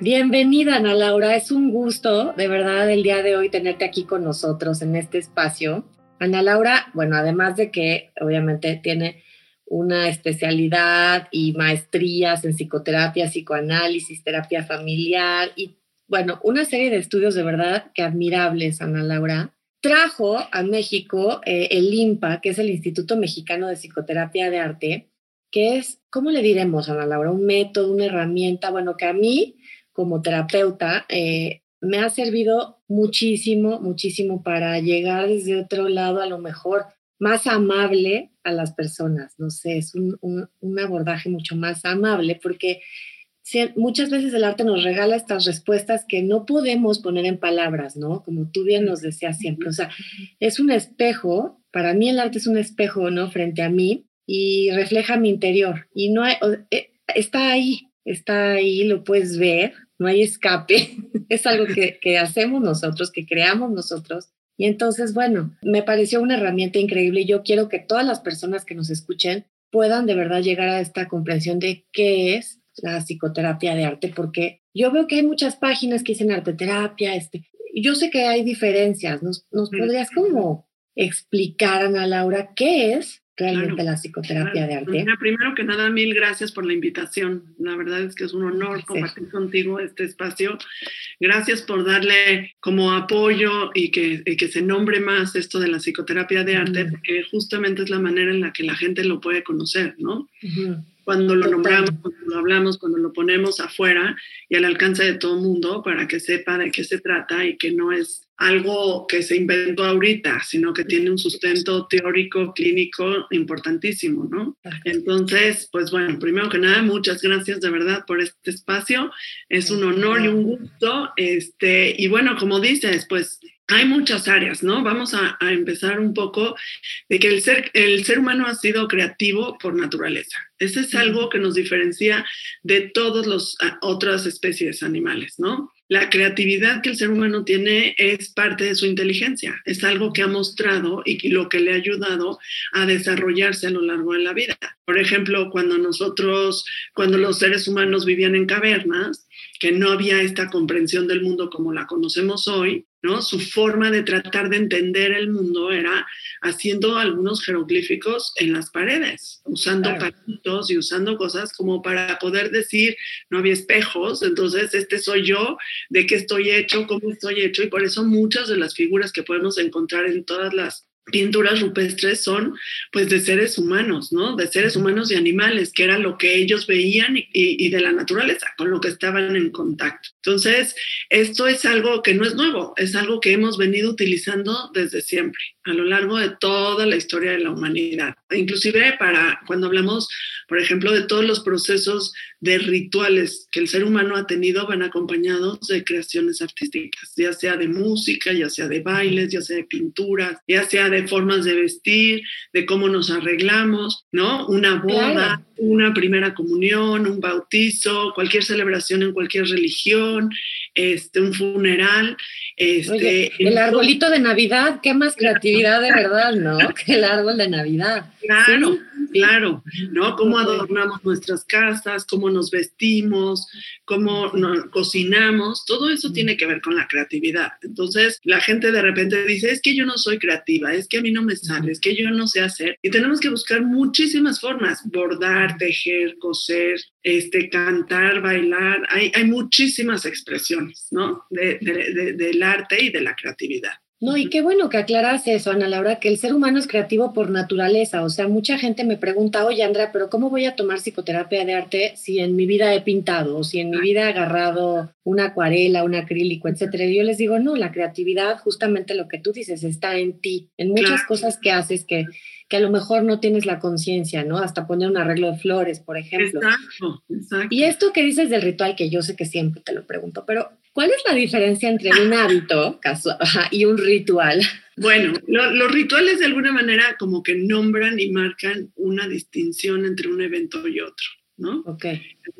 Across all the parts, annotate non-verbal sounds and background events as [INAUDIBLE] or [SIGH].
Bienvenida, Ana Laura. Es un gusto, de verdad, el día de hoy tenerte aquí con nosotros en este espacio. Ana Laura, bueno, además de que obviamente tiene una especialidad y maestrías en psicoterapia, psicoanálisis, terapia familiar y, bueno, una serie de estudios de verdad que admirables, Ana Laura. Trajo a México eh, el INPA, que es el Instituto Mexicano de Psicoterapia de Arte, que es, ¿cómo le diremos, Ana Laura? Un método, una herramienta, bueno, que a mí como terapeuta eh, me ha servido muchísimo, muchísimo para llegar desde otro lado a lo mejor más amable a las personas, no sé, es un, un, abordaje mucho más amable porque muchas veces el arte nos regala estas respuestas que no podemos poner en palabras, ¿no? Como tú bien nos decías siempre, o sea, es un espejo, para mí el arte es un espejo, ¿no? Frente a mí y refleja mi interior y no hay, eh, está ahí, está ahí, lo puedes ver, no hay escape, [LAUGHS] es algo que, que hacemos nosotros, que creamos nosotros. Y entonces, bueno, me pareció una herramienta increíble y yo quiero que todas las personas que nos escuchen puedan de verdad llegar a esta comprensión de qué es la psicoterapia de arte, porque yo veo que hay muchas páginas que dicen arte terapia, este, yo sé que hay diferencias, ¿nos, nos podrías como explicar, Ana Laura, qué es realmente la psicoterapia de arte. primero que nada, mil gracias por la invitación. La verdad es que es un honor compartir contigo este espacio. Gracias por darle como apoyo y que, que, se nombre más esto de la psicoterapia de arte, porque justamente es la manera en la que la gente lo puede conocer, ¿no? Cuando lo nombramos, cuando lo hablamos, cuando lo ponemos afuera y al alcance de todo el mundo para que sepa de qué se trata y que no es algo que se inventó ahorita, sino que tiene un sustento teórico, clínico importantísimo, ¿no? Entonces, pues bueno, primero que nada, muchas gracias de verdad por este espacio. Es un honor y un gusto. Este, y bueno, como dices, pues hay muchas áreas, ¿no? Vamos a, empezar un poco de que el ser, el ser humano ha sido creativo por naturaleza. Ese es algo que nos diferencia de todas las otras especies animales, ¿no? la creatividad que el ser humano tiene es parte de su inteligencia, es algo que ha mostrado y lo que le ha ayudado a desarrollarse a lo largo de la vida. Por ejemplo, cuando nosotros, cuando los seres humanos vivían en cavernas, que no había esta comprensión del mundo como la conocemos hoy, ¿no? Su forma de tratar de entender el mundo era haciendo algunos jeroglíficos en las paredes, usando claro. y usando cosas como para poder decir, no había espejos, entonces este soy yo, de qué estoy hecho, cómo estoy hecho, y por eso muchas de las figuras que podemos encontrar en todas las pinturas rupestres son pues de seres humanos, ¿no? De seres humanos y animales, que era lo que ellos veían y, de la naturaleza, con lo que estaban en contacto. Entonces, esto es algo que no es nuevo, es algo que hemos venido utilizando desde siempre, a lo largo de toda la historia de la humanidad. Inclusive para cuando hablamos, por ejemplo, de todos los procesos de rituales que el ser humano ha tenido, van acompañados de creaciones artísticas, ya sea de música, ya sea de bailes, ya sea de pinturas, ya sea de formas de vestir, de cómo nos arreglamos, ¿no? Una boda, una primera comunión, un bautizo, cualquier celebración en cualquier religión, este, un funeral. Este, el arbolito de Navidad, qué más creatividad de verdad, ¿no? [LAUGHS] Que el árbol de Navidad. Claro claro, ¿no? Cómo adornamos nuestras casas, cómo nos vestimos, cómo cocinamos, todo eso tiene que ver con la creatividad. Entonces, la gente de repente dice, es que yo no soy creativa, es que a mí no me sale, es que yo no sé hacer. Y tenemos que buscar muchísimas formas, bordar, tejer, coser, este, cantar, bailar. Hay, hay muchísimas expresiones, ¿no? del arte y de la creatividad. No, y qué bueno que aclaras eso, Ana Laura, que el ser humano es creativo por naturaleza. O sea, mucha gente me pregunta, oye, Andrea, pero ¿cómo voy a tomar psicoterapia de arte si en mi vida he pintado o si en mi vida he agarrado una acuarela, un acrílico, etcétera? Y yo les digo, no, la creatividad, justamente lo que tú dices, está en ti, en muchas cosas que haces que que a lo mejor no tienes la conciencia, ¿no? Hasta poner un arreglo de flores, por ejemplo. Exacto, exacto. Y esto que dices del ritual, que yo sé que siempre te lo pregunto, pero ¿cuál es la diferencia entre un hábito casual y un ritual? Bueno, los rituales de alguna manera como que nombran y marcan una distinción entre un evento y otro. ¿no? Ok.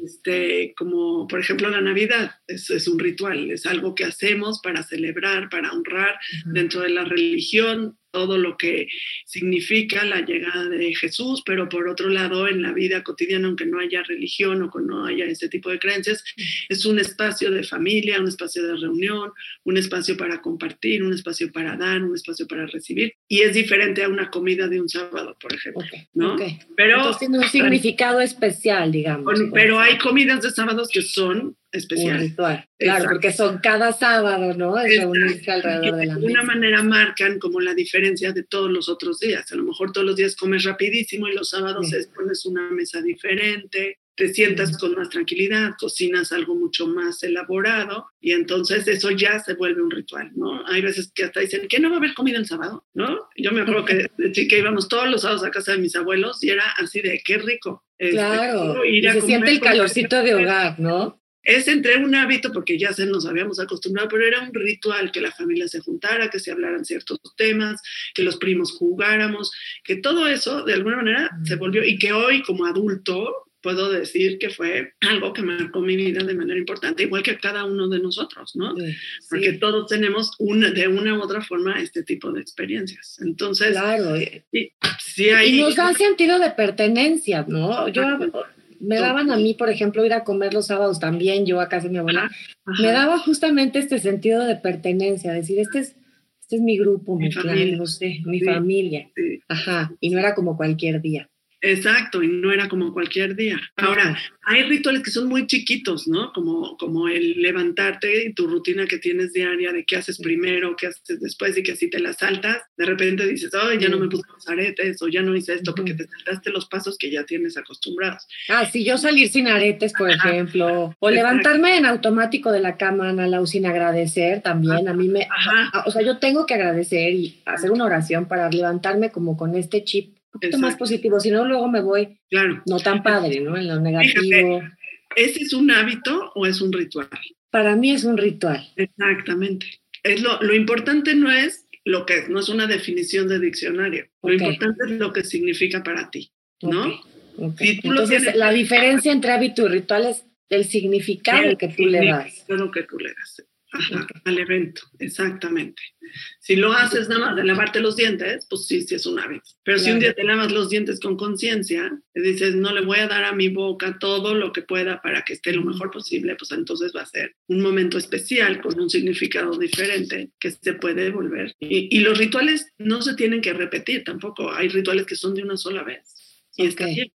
Este, como por ejemplo la Navidad, es, es, un ritual, es algo que hacemos para celebrar, para honrar dentro de la religión todo lo que significa la llegada de Jesús, pero por otro lado, en la vida cotidiana, aunque no haya religión o que no haya ese tipo de creencias, es un espacio de familia, un espacio de reunión, un espacio para compartir, un espacio para dar, un espacio para recibir, y es diferente a una comida de un sábado, por ejemplo, ¿no? Pero Entonces tiene un significado especial, digamos. pero hay comidas de sábados que son especiales. Claro, porque son cada sábado, ¿no? Es reunirse alrededor de la De alguna manera marcan como la diferencia de todos los otros días. A lo mejor todos los días comes rapidísimo y los sábados pones una mesa diferente, te sientas con más tranquilidad, cocinas algo mucho más elaborado y entonces eso ya se vuelve un ritual, ¿no? Hay veces que hasta dicen que no va a haber comida el sábado, ¿no? Yo me acuerdo que de chica íbamos todos los sábados a casa de mis abuelos y era así de qué rico. Este, claro, y se siente el calorcito de [LAUGHS] hogar, ¿no? Es entre un hábito, porque ya se nos habíamos acostumbrado, pero era un ritual que la familia se juntara, que se hablaran ciertos temas, que los primos jugáramos, que todo eso de alguna manera se volvió, y que hoy como adulto puedo decir que fue algo que marcó mi vida de manera importante, igual que cada uno de nosotros, ¿no? Porque todos tenemos una, de una u otra forma este tipo de experiencias. Entonces, claro. Y, hay, nos da sentido de pertenencia, ¿no? Yo me daban a mí, por ejemplo, ir a comer los sábados también, yo a casa de mi abuela, me daba justamente este sentido de pertenencia, decir, este es, este es mi grupo, mi, no sé, mi familia. Ajá, y no era como cualquier día. Exacto, y no era como cualquier día. Ahora, hay rituales que son muy chiquitos, ¿no? Como, como el levantarte y tu rutina que tienes diaria de qué haces primero, qué haces después y que si te las saltas, de repente dices, oh, ya no me puse los aretes o ya no hice esto porque te saltaste los pasos que ya tienes acostumbrados. Ah, si yo salir sin aretes, por ejemplo, o levantarme en automático de la cama, Ana Lau, sin agradecer también, a mí me, Ajá. o sea, yo tengo que agradecer y hacer una oración para levantarme como con este chip un poquito más positivo, si no luego me voy claro. no tan padre, ¿no? En lo negativo. ¿Ese es un hábito o es un ritual? Para mí es un ritual. Exactamente. Es lo, lo importante no es lo que es, no es una definición de diccionario. Lo importante es lo que significa para ti, ¿no? Entonces, la diferencia entre hábito y ritual es el significado que tú le das. Lo que tú le das al evento, exactamente. Si lo haces nada más de lavarte los dientes, pues sí, sí es un hábito. Pero si un día te lavas los dientes con conciencia, dices, no le voy a dar a mi boca todo lo que pueda para que esté lo mejor posible, pues entonces va a ser un momento especial con un significado diferente que se puede volver. Y, y los rituales no se tienen que repetir tampoco. Hay rituales que son de una sola vez. Y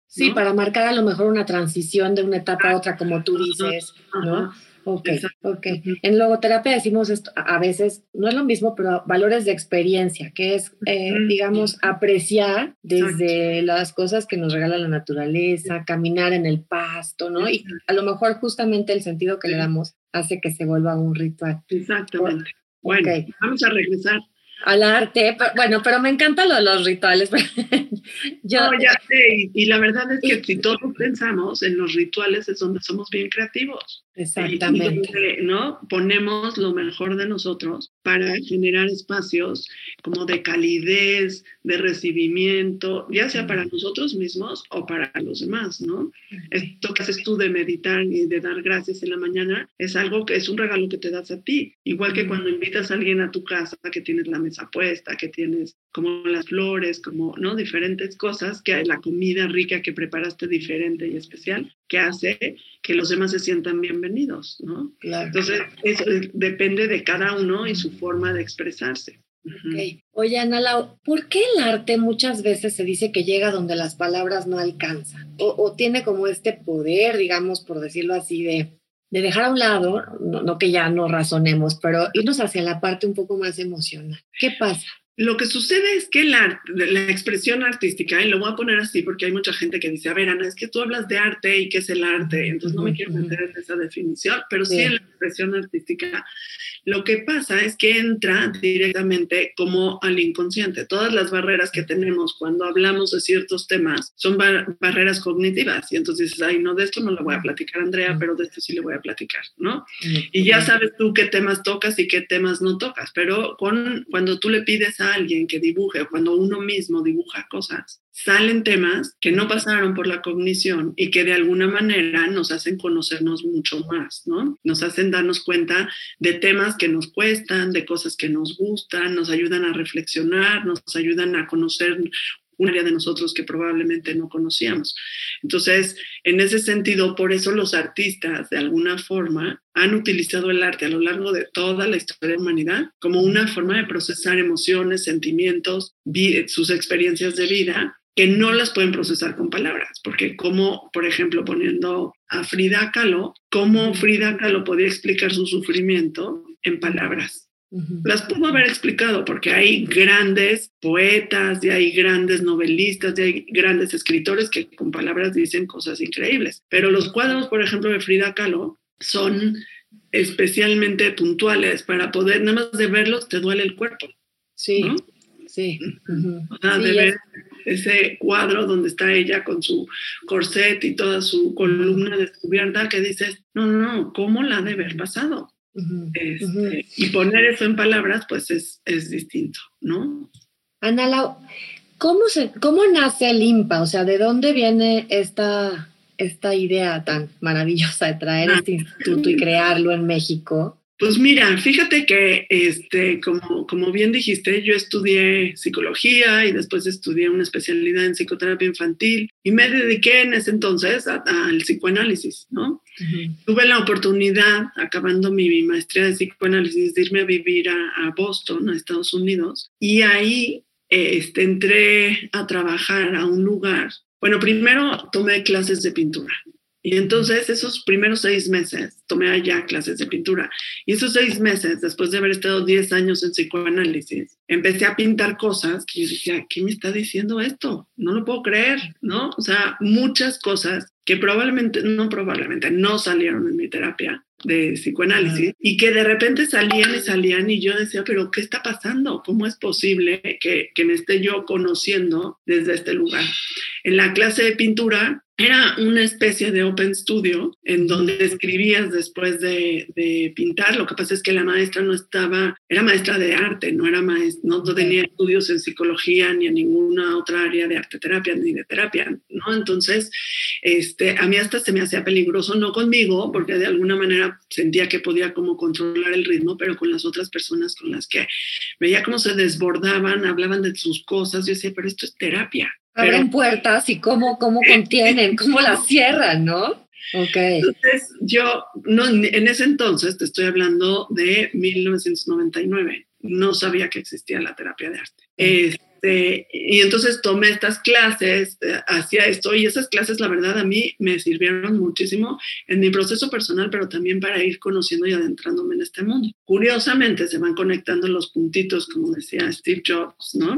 Sí, para marcar a lo mejor una transición de una etapa a otra, como tú dices, ¿no? Ok, ok. En logoterapia decimos esto, a veces no es lo mismo, pero valores de experiencia, que es, eh, digamos, apreciar desde las cosas que nos regala la naturaleza, caminar en el pasto, ¿no? Y a lo mejor justamente el sentido que le damos hace que se vuelva un ritual. Exactamente. Bueno, vamos a regresar al arte. bueno, pero me encantan los rituales. [LAUGHS] Yo, no, ya sé, y, la verdad es que si todos pensamos en los rituales es donde somos bien creativos. Exactamente. ¿no? Ponemos lo mejor de nosotros para generar espacios como de calidez, de recibimiento, ya sea para nosotros mismos o para los demás, ¿no? Esto que haces tú de meditar y de dar gracias en la mañana es algo que es un regalo que te das a ti. Igual que cuando invitas a alguien a tu casa, que tienes la mesa puesta, que tienes como las flores, como, ¿no? Diferentes cosas, que la comida rica que preparaste diferente y especial, que hace que los demás se sientan bienvenidos, ¿no? Entonces, eso depende de cada uno y su forma de expresarse. Oye, Ana ¿por qué el arte muchas veces se dice que llega donde las palabras no alcanzan? O, tiene como este poder, digamos, por decirlo así, de, de dejar a un lado, no, no, que ya no razonemos, pero irnos hacia la parte un poco más emocional. ¿Qué pasa? Lo que sucede es que la, la, expresión artística, y lo voy a poner así porque hay mucha gente que dice, a ver, Ana, es que tú hablas de arte y qué es el arte, entonces no me quiero meter en esa definición, pero sí, en la expresión artística lo que pasa es que entra directamente como al inconsciente. Todas las barreras que tenemos cuando hablamos de ciertos temas son barreras cognitivas y entonces dices, ay, no, de esto no le voy a platicar Andrea, pero de esto sí le voy a platicar, ¿no? Y ya sabes tú qué temas tocas y qué temas no tocas, pero con, cuando tú le pides a alguien que dibuje o cuando uno mismo dibuja cosas, salen temas que no pasaron por la cognición y que de alguna manera nos hacen conocernos mucho más, ¿no? Nos hacen darnos cuenta de temas que nos cuestan, de cosas que nos gustan, nos ayudan a reflexionar, nos ayudan a conocer un área de nosotros que probablemente no conocíamos. Entonces, en ese sentido, por eso los artistas, de alguna forma, han utilizado el arte a lo largo de toda la historia de la humanidad como una forma de procesar emociones, sentimientos, sus experiencias de vida que no las pueden procesar con palabras, porque como, por ejemplo, poniendo a Frida Kahlo, cómo Frida Kahlo podía explicar su sufrimiento en palabras. Las pudo haber explicado porque hay grandes poetas y hay grandes novelistas y hay grandes escritores que con palabras dicen cosas increíbles. Pero los cuadros, por ejemplo, de Frida Kahlo son especialmente puntuales para poder, nada más de verlos te duele el cuerpo. Sí, sí. O sea, de ver ese cuadro donde está ella con su corset y toda su columna descubierta que dices, no, no, no, ¿cómo la de haber pasado? Este, y poner eso en palabras, pues es, es distinto, ¿no? Ana Lau, ¿cómo, se, ¿cómo nace el IMPA? O sea, ¿de dónde viene esta, esta idea tan maravillosa de traer ah. este instituto y crearlo en México? Pues mira, fíjate que, este, como, como bien dijiste, yo estudié psicología y después estudié una especialidad en psicoterapia infantil y me dediqué en ese entonces al psicoanálisis, ¿no? Tuve la oportunidad, acabando mi, maestría de psicoanálisis, de irme a vivir a, Boston, a Estados Unidos, y ahí este, entré a trabajar a un lugar. Bueno, primero tomé clases de pintura y entonces esos primeros seis meses tomé allá clases de pintura. Y esos seis meses, después de haber estado diez años en psicoanálisis, empecé a pintar cosas que yo decía, ¿qué me está diciendo esto? No lo puedo creer, ¿no? O sea, muchas cosas que probablemente, no probablemente, no salieron en mi terapia de psicoanálisis y que de repente salían y salían y yo decía, pero ¿qué está pasando? ¿Cómo es posible que, que me esté yo conociendo desde este lugar? En la clase de pintura era una especie de open studio en donde escribías después de, de, pintar. Lo que pasa es que la maestra no estaba, era maestra de arte, no era maestra, no tenía estudios en psicología ni en ninguna otra área de arte terapia ni de terapia, ¿no? Entonces, este, a mí hasta se me hacía peligroso, no conmigo, porque de alguna manera sentía que podía como controlar el ritmo, pero con las otras personas con las que veía cómo se desbordaban, hablaban de sus cosas, yo decía, pero esto es terapia, abren puertas y cómo, cómo [LAUGHS] contienen, cómo las cierran, ¿no? Ok. Entonces, yo, no, en ese entonces, te estoy hablando de 1999, no sabía que existía la terapia de arte. Este, y entonces tomé estas clases, eh, hacía esto y esas clases, la verdad, a mí me sirvieron muchísimo en mi proceso personal, pero también para ir conociendo y adentrándome en este mundo. Curiosamente, se van conectando los puntitos, como decía Steve Jobs, ¿no?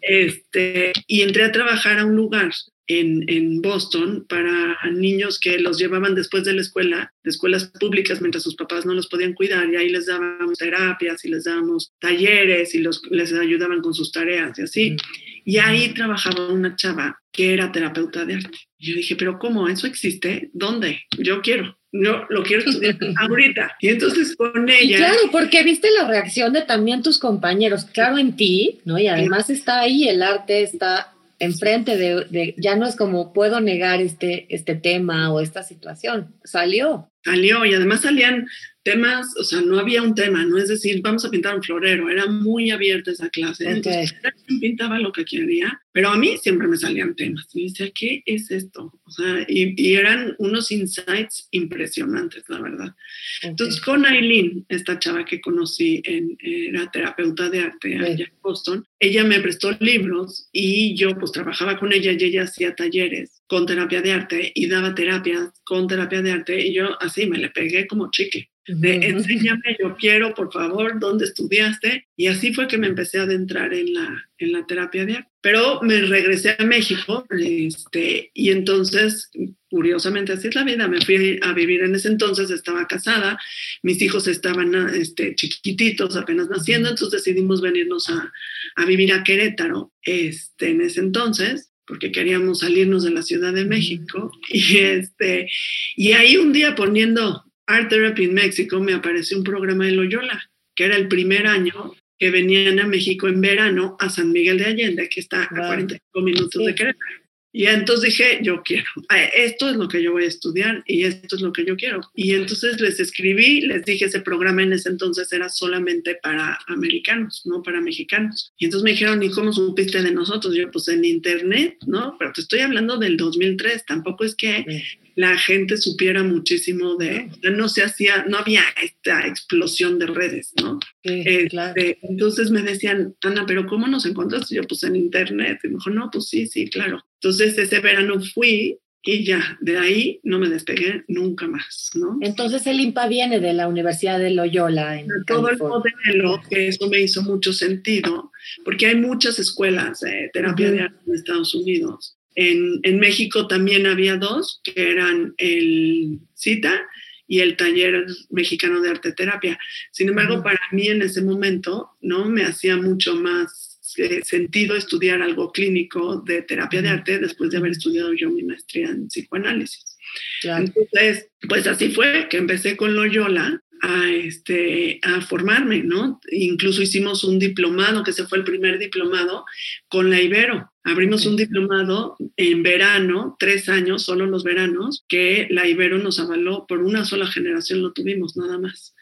este, y entré a trabajar a un lugar en, Boston para niños que los llevaban después de la escuela, de escuelas públicas, mientras sus papás no los podían cuidar, y ahí les dábamos terapias y les dábamos talleres y los, les ayudaban con sus tareas y así. Y ahí trabajaba una chava que era terapeuta de arte. Y yo dije, pero ¿cómo? ¿Eso existe? ¿Dónde? Yo quiero. Yo lo quiero estudiar [LAUGHS] ahorita. Y entonces con ella. claro, porque viste la reacción de también tus compañeros, claro, en ti, ¿no? Y además está ahí, el arte está enfrente de, ya no es como puedo negar este, este tema o esta situación, salió. Salió y además salían temas, o sea, no había un tema, no es decir, vamos a pintar un florero, era muy abierta esa clase. Entonces, pintaba lo que quería, pero a mí siempre me salían temas. Y decía, ¿qué es esto? O sea, y, eran unos insights impresionantes, la verdad. Entonces, con Aileen, esta chava que conocí, en, era terapeuta de arte allá en Boston, ella me prestó libros y yo pues trabajaba con ella y ella hacía talleres con terapia de arte y daba terapias con terapia de arte y yo así me le pegué como chique de enséñame, yo quiero, por favor, dónde estudiaste. Y así fue que me empecé a adentrar en la, en la terapia de arte. Pero me regresé a México este, y entonces, curiosamente, así es la vida, me fui a vivir en ese entonces, estaba casada, mis hijos estaban este, chiquititos, apenas naciendo, entonces decidimos venirnos a, a vivir a Querétaro este, en ese entonces porque queríamos salirnos de la Ciudad de México. [LAUGHS] Y este y ahí un día poniendo Art Therapy en México me apareció un programa de Loyola, que era el primer año que venían a México en verano a San Miguel de Allende, que está a 45 minutos de Querétaro. Y entonces dije, yo quiero, esto es lo que yo voy a estudiar y esto es lo que yo quiero. Y entonces les escribí, les dije, ese programa en ese entonces era solamente para americanos, no para mexicanos. Y entonces me dijeron, ¿y cómo supiste de nosotros? Yo, pues en internet, ¿no? Pero te estoy hablando del 2003, tampoco es que la gente supiera muchísimo de, no se hacía, no había esta explosión de redes, ¿no? Este, entonces me decían, Ana, pero ¿cómo nos encontraste? Yo, pues en internet. Y me dijo, no, pues sí, sí, claro. Entonces ese verano fui y ya, de ahí no me despegué nunca más, ¿no? Entonces el IMPA viene de la Universidad de Loyola. En Todo el modelo, que eso me hizo mucho sentido, porque hay muchas escuelas de terapia de arte en Estados Unidos en, México también había dos, que eran el CITA y el taller mexicano de arte terapia. Sin embargo, para mí en ese momento, ¿no? Me hacía mucho más eh, sentido estudiar algo clínico de terapia de arte después de haber estudiado yo mi maestría en psicoanálisis. Entonces, pues así fue que empecé con Loyola a, este, a formarme, ¿no? Incluso hicimos un diplomado, que se fue el primer diplomado, con la Ibero. Abrimos un diplomado en verano, tres años, solo los veranos, que la Ibero nos avaló por una sola generación, lo tuvimos nada más.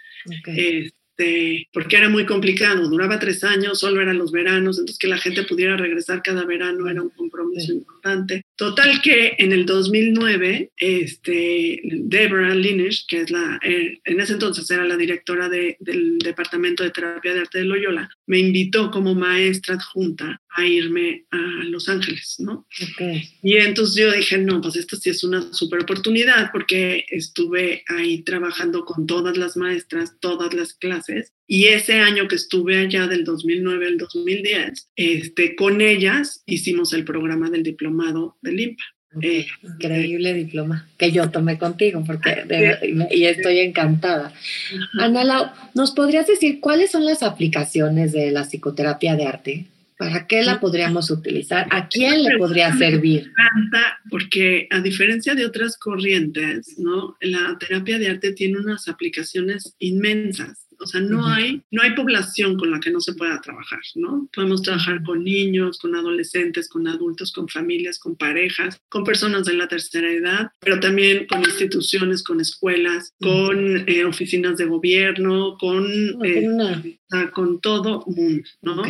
Este, porque era muy complicado, duraba tres años, solo eran los veranos, entonces que la gente pudiera regresar cada verano era un compromiso importante. Total que en el 2009, este, Deborah Lineage, que es la, eh, en ese entonces era la directora del Departamento de Terapia de Arte de Loyola, me invitó como maestra adjunta a irme a Los Ángeles, ¿no? Y entonces yo dije, no, pues esta sí es una super oportunidad porque estuve ahí trabajando con todas las maestras, todas las clases. Y ese año que estuve allá del 2009 al 2010, este, con ellas hicimos el programa del diplomado del IMPA. Eh, Increíble diploma que yo tomé contigo porque y estoy encantada. Ana Lau, ¿nos podrías decir cuáles son las aplicaciones de la psicoterapia de arte? ¿Para qué la podríamos utilizar? ¿A quién le podría servir? porque a diferencia de otras corrientes, ¿no? La terapia de arte tiene unas aplicaciones inmensas. O sea, no, hay, no hay población con la que no se pueda trabajar, ¿no? Podemos trabajar con niños, con adolescentes, con adultos, con familias, con parejas, con personas de la tercera edad, pero también con instituciones, con escuelas, con eh, oficinas de gobierno, con, eh, con todo mundo, ¿no?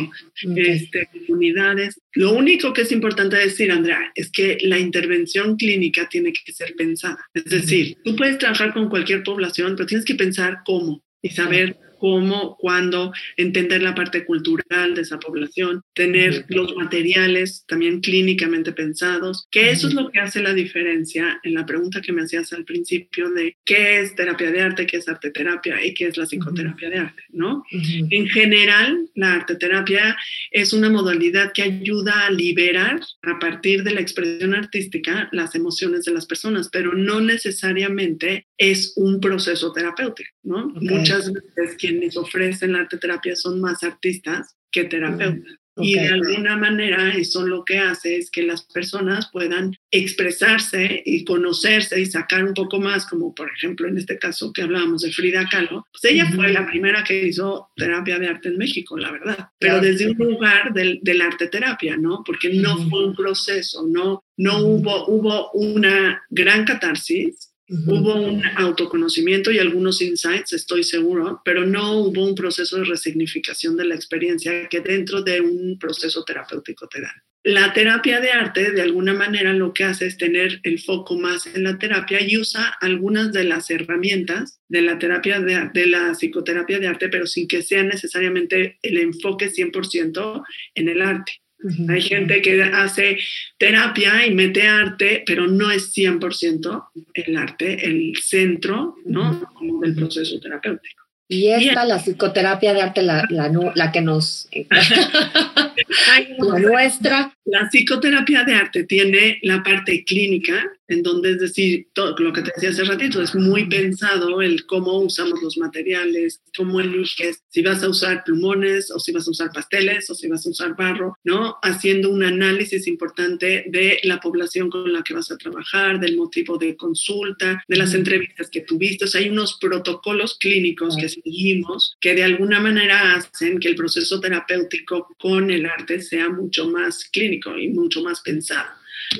Este, comunidades. Lo único que es importante decir, Andrea, es que la intervención clínica tiene que ser pensada. Es decir, tú puedes trabajar con cualquier población, pero tienes que pensar cómo y saber cómo, cuándo, entender la parte cultural de esa población, tener los materiales también clínicamente pensados, que eso es lo que hace la diferencia en la pregunta que me hacías al principio de qué es terapia de arte, qué es arte terapia y qué es la psicoterapia de arte, ¿no? En general, la arte terapia es una modalidad que ayuda a liberar a partir de la expresión artística las emociones de las personas, pero no necesariamente es un proceso terapéutico, ¿no? Muchas veces quienes ofrecen la arte terapia son más artistas que terapeutas. Y de alguna manera eso lo que hace es que las personas puedan expresarse y conocerse y sacar un poco más, como por ejemplo en este caso que hablábamos de Frida Kahlo, pues ella fue la primera que hizo terapia de arte en México, la verdad, pero desde un lugar del, del arte terapia, ¿no? Porque no fue un proceso, no, no hubo, hubo una gran catarsis, Hubo un autoconocimiento y algunos insights, estoy seguro, pero no hubo un proceso de resignificación de la experiencia que dentro de un proceso terapéutico te dan. La terapia de arte, de alguna manera, lo que hace es tener el foco más en la terapia y usa algunas de las herramientas de la terapia de, de la psicoterapia de arte, pero sin que sea necesariamente el enfoque 100% en el arte. Hay gente que hace terapia y mete arte, pero no es 100% el arte, el centro ¿no? del proceso terapéutico. Y esta, la psicoterapia de arte, la, la, la que nos... [LAUGHS] [LAUGHS] la nuestra. La psicoterapia de arte tiene la parte clínica, en donde es decir, todo lo que te decía hace ratito, es muy pensado el cómo usamos los materiales, cómo eliges si vas a usar plumones o si vas a usar pasteles o si vas a usar barro, ¿no? Haciendo un análisis importante de la población con la que vas a trabajar, del motivo de consulta, de las entrevistas que tuviste. O sea, hay unos protocolos clínicos que seguimos que de alguna manera hacen que el proceso terapéutico con el arte sea mucho más clínico y mucho más pensado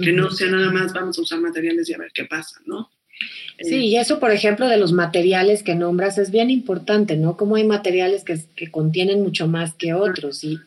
que no sea nada más vamos a usar materiales y a ver qué pasa, ¿no? Sí, y eso, por ejemplo, de los materiales que nombras es bien importante, ¿no? Como hay materiales que, que contienen mucho más que otros y,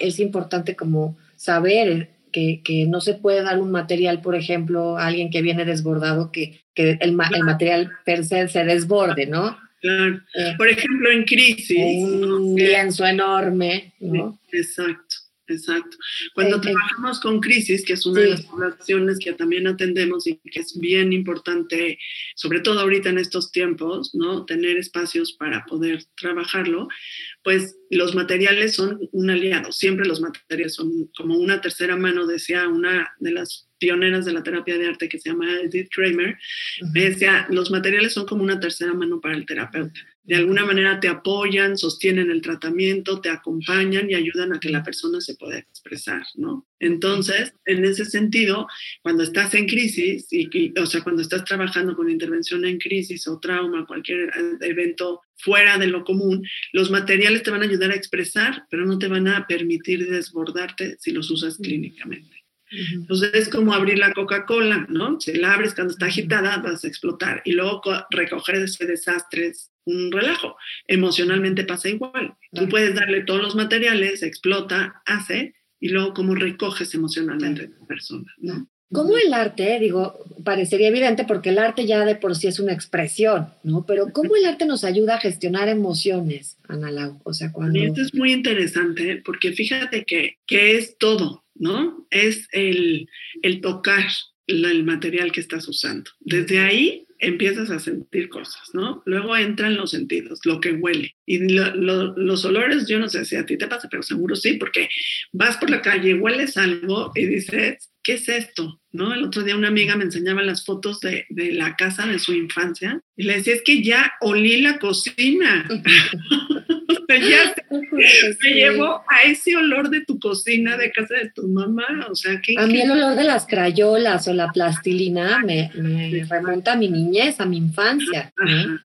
es importante como saber que, que, no se puede dar un material, por ejemplo, a alguien que viene desbordado, que, que el, el, material per se se desborde, ¿no? Claro. Eh, por ejemplo, en crisis. Un lienzo enorme, ¿no? Exacto. Exacto. Cuando trabajamos con crisis, que es una de las poblaciones que también atendemos y que es bien importante, sobre todo ahorita en estos tiempos, ¿no? Tener espacios para poder trabajarlo, pues los materiales son un aliado. Siempre los materiales son como una tercera mano, decía una de las pioneras de la terapia de arte que se llama Edith Kramer, decía, los materiales son como una tercera mano para el terapeuta de alguna manera te apoyan, sostienen el tratamiento, te acompañan y ayudan a que la persona se pueda expresar, ¿no? Entonces, en ese sentido, cuando estás en crisis, y, o sea, cuando estás trabajando con intervención en crisis o trauma, cualquier eh, evento fuera de lo común, los materiales te van a ayudar a expresar, pero no te van a permitir desbordarte si los usas clínicamente. Entonces es como abrir la Coca-Cola, ¿no? Si la abres cuando está agitada, vas a explotar. Y luego recoger ese desastre un relajo. Emocionalmente pasa igual. Tú puedes darle todos los materiales, explota, hace, y luego cómo recoges emocionalmente a la persona, ¿no? ¿Cómo el arte, digo, parecería evidente porque el arte ya de por sí es una expresión, ¿no? Pero ¿cómo el arte nos ayuda a gestionar emociones, Ana Lau? O sea, cuando... Esto es muy interesante porque fíjate que, que es todo, ¿no? Es el, el tocar el material que estás usando. Desde ahí empiezas a sentir cosas, ¿no? Luego entran los sentidos, lo que huele. Y los olores, yo no sé si a ti te pasa, pero seguro sí, porque vas por la calle, hueles algo y dices, ¿qué es esto? ¿No? El otro día una amiga me enseñaba las fotos de, de la casa de su infancia y le decía, es que ya olí la cocina. [LAUGHS] ya [LAUGHS] me llevo a ese olor de tu cocina, de casa de tu mamá, o sea, que... A mí el olor de las crayolas o la plastilina me, remonta a mi niñez, a mi infancia.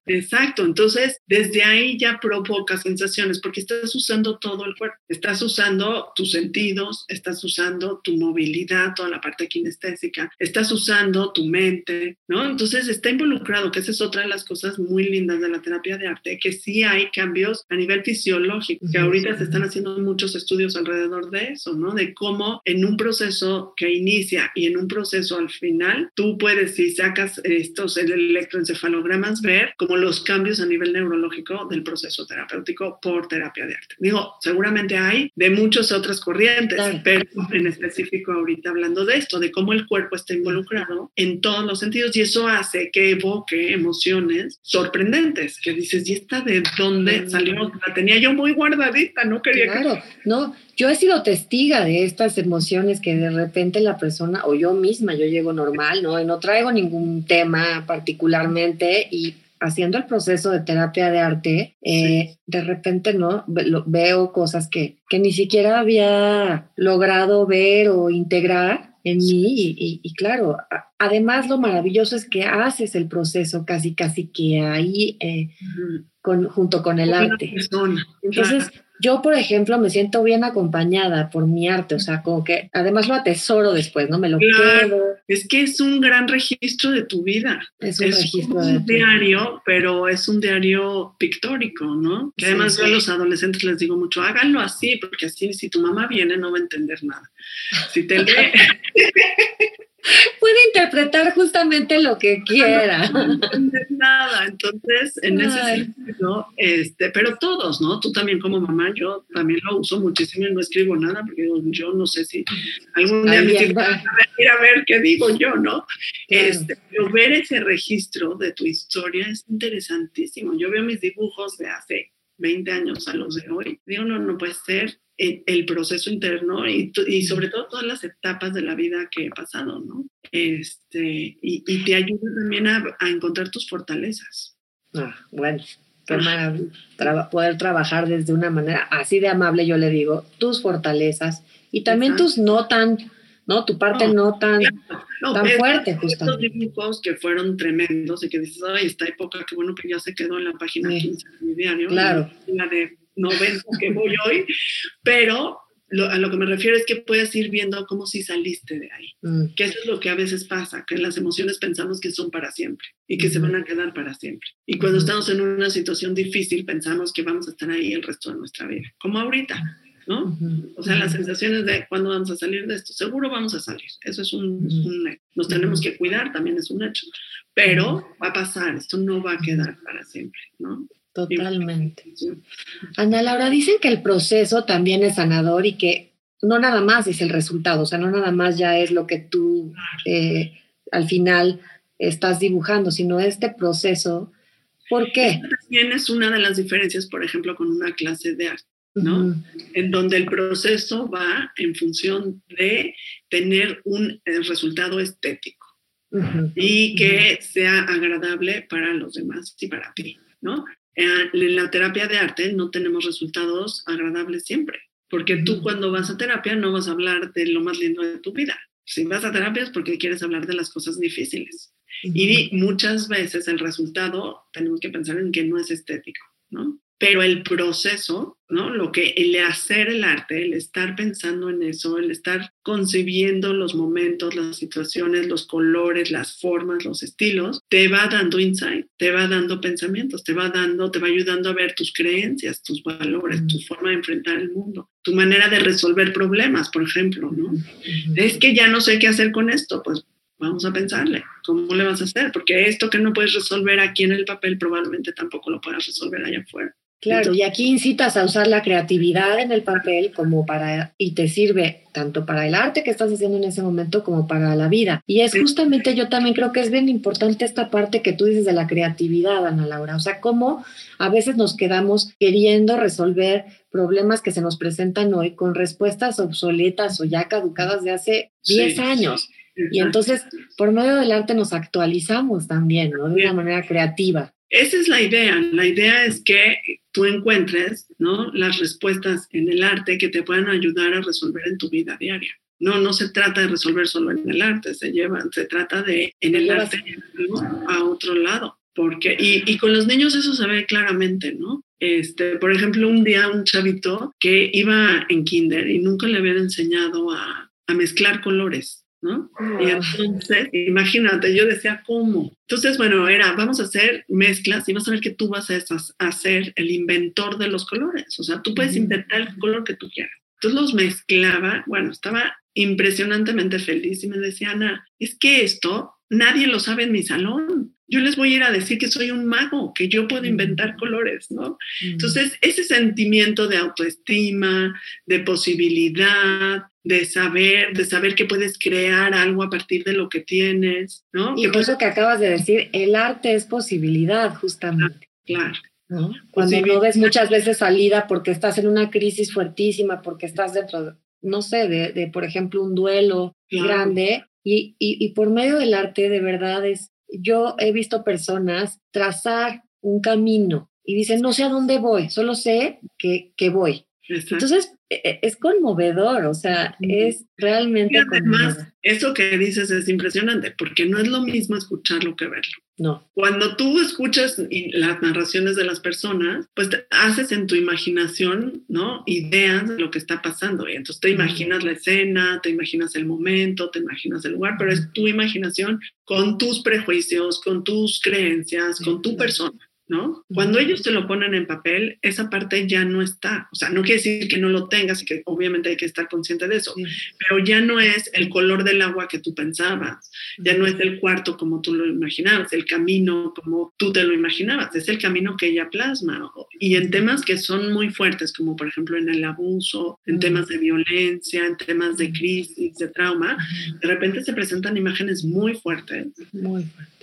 exacto, entonces desde ahí ya provoca sensaciones porque estás usando todo el cuerpo, estás usando tus sentidos, estás usando tu movilidad, toda la parte kinestésica, estás usando tu mente, ¿no? Entonces está involucrado, que esa es otra de las cosas muy lindas de la terapia de arte, que sí hay cambios a nivel físico fisiológico, que ahorita se están haciendo muchos estudios alrededor de eso, ¿no? De cómo en un proceso que inicia y en un proceso al final, tú puedes, si sacas estos electroencefalogramas, ver como los cambios a nivel neurológico del proceso terapéutico por terapia de arte. Digo, seguramente hay de muchas otras corrientes, pero en específico ahorita hablando de esto, de cómo el cuerpo está involucrado en todos los sentidos y eso hace que evoque emociones sorprendentes, que dices, ¿y esta de dónde salió? La tenía yo muy guardadita, no quería claro, no, yo he sido testiga de estas emociones que de repente la persona, o yo misma, yo llego normal, ¿no? Y no traigo ningún tema particularmente y haciendo el proceso de terapia de arte, eh, de repente no veo cosas que, que ni siquiera había logrado ver o integrar en mí y, claro, además lo maravilloso es que haces el proceso casi casi que ahí eh, junto con el arte. Entonces, yo, por ejemplo, me siento bien acompañada por mi arte, o sea, como que además lo atesoro después, ¿no? Me lo quedo. Es que es un gran registro de tu vida. Es un registro un diario, pero es un diario pictórico, ¿no? Que además yo a los adolescentes les digo mucho, háganlo así, porque así si tu mamá viene no va a entender nada. Si te lee... [LAUGHS] puede interpretar justamente lo que quiera. No, nada, entonces en ese sentido, este, pero todos, ¿no? Tú también como mamá, yo también lo uso muchísimo y no escribo nada porque yo no sé si algún día me ir a ver qué digo yo, ¿no? Este, pero ver ese registro de tu historia es interesantísimo. Yo veo mis dibujos de hace 20 años a los de hoy. Digo, no, no puede ser el, proceso interno y, y, sobre todo todas las etapas de la vida que he pasado, ¿no? Este, y, y te ayuda también a, a, encontrar tus fortalezas. Ah, bueno, qué poder trabajar desde una manera así de amable, yo le digo, tus fortalezas y también tus no tan ¿no? Tu parte no, tan, [LAUGHS] tan fuerte, justamente. Estos dibujos que fueron tremendos y que dices, ay, esta época, qué bueno que ya se quedó en la página 15 de mi diario. Claro. La de 90 que voy hoy, pero a lo que me refiero es que puedes ir viendo cómo si saliste de ahí. Mm. Que eso es lo que a veces pasa, que las emociones pensamos que son para siempre y que se van a quedar para siempre. Y cuando estamos en una situación difícil pensamos que vamos a estar ahí el resto de nuestra vida, como ahorita. ¿No? O sea, las sensaciones de cuándo vamos a salir de esto, seguro vamos a salir, eso es un, nos tenemos que cuidar, también es un hecho, pero va a pasar, esto no va a quedar para siempre, ¿no? Totalmente. Ana Laura, dicen que el proceso también es sanador y que no nada más es el resultado, o sea, no nada más ya es lo que tú eh, al final estás dibujando, sino este proceso. ¿Por qué? también es una de las diferencias, por ejemplo, con una clase de arte. ¿No? En donde el proceso va en función de tener un eh, resultado estético y que sea agradable para los demás y para ti, ¿no? En la terapia de arte no tenemos resultados agradables siempre, porque tú cuando vas a terapia no vas a hablar de lo más lindo de tu vida. Si vas a terapia es porque quieres hablar de las cosas difíciles. Y muchas veces el resultado tenemos que pensar en que no es estético, ¿no? Pero el proceso, ¿no? Lo que el hacer el arte, el estar pensando en eso, el estar concibiendo los momentos, las situaciones, los colores, las formas, los estilos, te va dando insight, te va dando pensamientos, te va dando, te va ayudando a ver tus creencias, tus valores, tu forma de enfrentar el mundo, tu manera de resolver problemas, por ejemplo, ¿no? Es que ya no sé qué hacer con esto, pues vamos a pensarle, ¿cómo le vas a hacer? Porque esto que no puedes resolver aquí en el papel probablemente tampoco lo puedas resolver allá afuera. Claro, y aquí incitas a usar la creatividad en el papel como para, y te sirve tanto para el arte que estás haciendo en ese momento como para la vida. Y es justamente, yo también creo que es bien importante esta parte que tú dices de la creatividad, Ana Laura. O sea, cómo a veces nos quedamos queriendo resolver problemas que se nos presentan hoy con respuestas obsoletas o ya caducadas de hace 10 años. Y entonces, por medio del arte nos actualizamos también, ¿no? De una manera creativa. Esa es la idea. La idea es que tú encuentres ¿no? las respuestas en el arte que te puedan ayudar a resolver en tu vida diaria. No, no se trata de resolver solo en el arte, se lleva, se trata de en el arte a otro lado. Porque, y, y, con los niños eso se ve claramente, ¿no? Este, por ejemplo, un día un chavito que iba en kinder y nunca le habían enseñado a, a mezclar colores. ¿No? Y entonces, imagínate, yo decía, ¿cómo? Entonces, bueno, era, vamos a hacer mezclas y vas a ver que tú vas a, ser el inventor de los colores. O sea, tú puedes inventar el color que tú quieras. Entonces los mezclaba, bueno, estaba impresionantemente feliz y me decía, Ana, es que esto nadie lo sabe en mi salón. Yo les voy a ir a decir que soy un mago, que yo puedo inventar colores, ¿no? Entonces, ese sentimiento de autoestima, de posibilidad, de saber, de saber que puedes crear algo a partir de lo que tienes, ¿no? Y por eso que acabas de decir, el arte es posibilidad, justamente. Claro. ¿no? Cuando no ves muchas veces salida porque estás en una crisis fuertísima, porque estás dentro, no sé, de, por ejemplo, un duelo grande, y, y, y por medio del arte, de verdad, es, yo he visto personas trazar un camino y dicen, no sé a dónde voy, solo sé que, que voy. Entonces, e, e, es conmovedor, o sea, es realmente. además, eso que dices es impresionante, porque no es lo mismo escucharlo que verlo. No. Cuando tú escuchas las narraciones de las personas, pues haces en tu imaginación, ¿no? Ideas de lo que está pasando. Y entonces te imaginas la escena, te imaginas el momento, te imaginas el lugar, pero es tu imaginación con tus prejuicios, con tus creencias, con tu persona. ¿No? Cuando ellos te lo ponen en papel, esa parte ya no está. O sea, no quiere decir que no lo tengas y que obviamente hay que estar consciente de eso, pero ya no es el color del agua que tú pensabas, ya no es el cuarto como tú lo imaginabas, el camino como tú te lo imaginabas, es el camino que ella plasma. Y en temas que son muy fuertes, como por ejemplo en el abuso, en temas de violencia, en temas de crisis, de trauma, de repente se presentan imágenes muy fuertes. Muy fuertes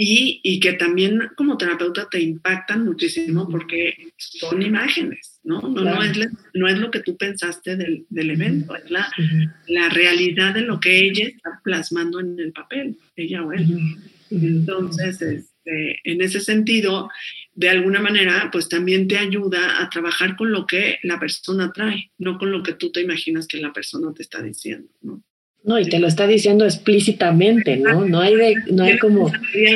y, y, que también como terapeuta te impactan muchísimo porque son imágenes, ¿no? No, no, es, no es lo que tú pensaste del, del evento, es la, la, realidad de lo que ella está plasmando en el papel, ella o él. Entonces, este, en ese sentido, de alguna manera, pues también te ayuda a trabajar con lo que la persona trae, no con lo que tú te imaginas que la persona te está diciendo, ¿no? No, y te lo está diciendo explícitamente, ¿no? No hay, de, no hay como...